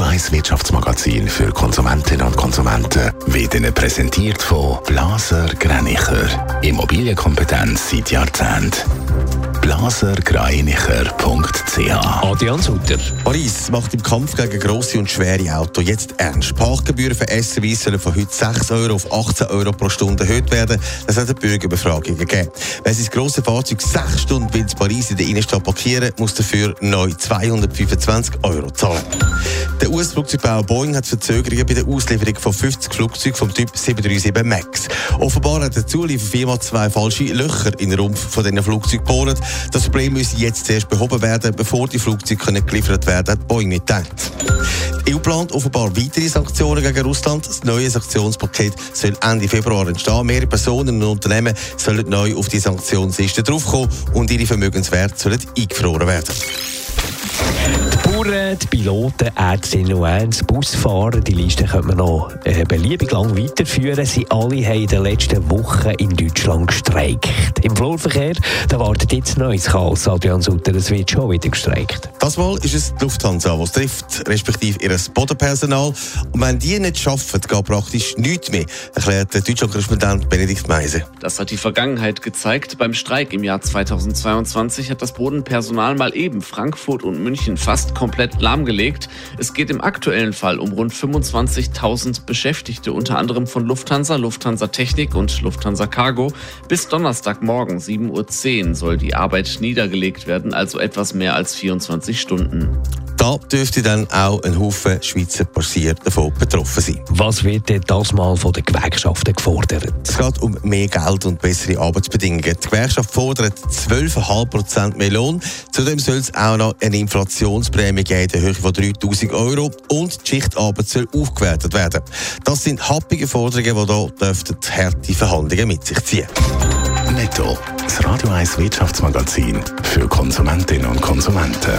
Radio 1 Wirtschaftsmagazin für Konsumentinnen und Konsumenten wird Ihnen präsentiert von Blaser Greinicher. Immobilienkompetenz seit Jahrzehnten blasergreinicher.ch Adrian Sutter. Paris macht im Kampf gegen grosse und schwere Autos jetzt ernst. Parkgebühren für SUVs sollen von heute 6 Euro auf 18 Euro pro Stunde erhöht werden. Das hat eine Bürgerbefragung gegeben. Wer sein grosses Fahrzeug 6 Stunden in Paris in der Innenstadt parkieren, muss dafür neu 225 Euro zahlen. Der US-Flugzeugbauer Boeing hat Verzögerungen bei der Auslieferung von 50 Flugzeugen vom Typ 737 MAX. Offenbar hat der Zulieferfirma zwei falsche Löcher in den Rumpf von diesen Flugzeugen gebohrt. Das Problem muss jetzt zuerst behoben werden, bevor die Flugzeuge können geliefert werden hat Boeing mitgeteilt. Die EU plant offenbar weitere Sanktionen gegen Russland. Das neue Sanktionspaket soll Ende Februar entstehen. Mehrere Personen und Unternehmen sollen neu auf die Sanktionsliste draufkommen und ihre Vermögenswerte sollen eingefroren werden. Bauern, die Piloten, Ärztinnen und Ärzte, Busfahrer, die Liste könnte man noch äh, beliebig lang weiterführen. Sie alle haben in den letzten Wochen in Deutschland gestreikt. Im Flurverkehr da wartet jetzt neues Chaos, Adrian Sutter. Es wird schon wieder gestreikt. Das Mal ist es die Lufthansa, die es trifft, respektive ihr Bodenpersonal. Und wenn die nicht schaffen, geht praktisch nichts mehr, erklärt der Deutschland-Korrespondent Benedikt Meise. Das hat die Vergangenheit gezeigt. Beim Streik im Jahr 2022 hat das Bodenpersonal mal eben Frankfurt und München fast komplett lahmgelegt. Es geht im aktuellen Fall um rund 25.000 Beschäftigte, unter anderem von Lufthansa, Lufthansa Technik und Lufthansa Cargo. Bis Donnerstagmorgen 7.10 Uhr soll die Arbeit niedergelegt werden, also etwas mehr als 24 Stunden. Da dürfte dann auch ein Haufen Schweizer passiert davon betroffen sein. Was wird denn das mal von den Gewerkschaften gefordert? Es geht um mehr Geld und bessere Arbeitsbedingungen. Die Gewerkschaft fordert 12,5% mehr Lohn. Zudem soll es auch noch eine Inflationsprämie geben in der Höhe von 3000 Euro und die Schichtarbeit soll aufgewertet werden. Das sind happige Forderungen, die hier dürften harte Verhandlungen mit sich ziehen. Netto, das Radio 1 Wirtschaftsmagazin für Konsumentinnen und Konsumenten.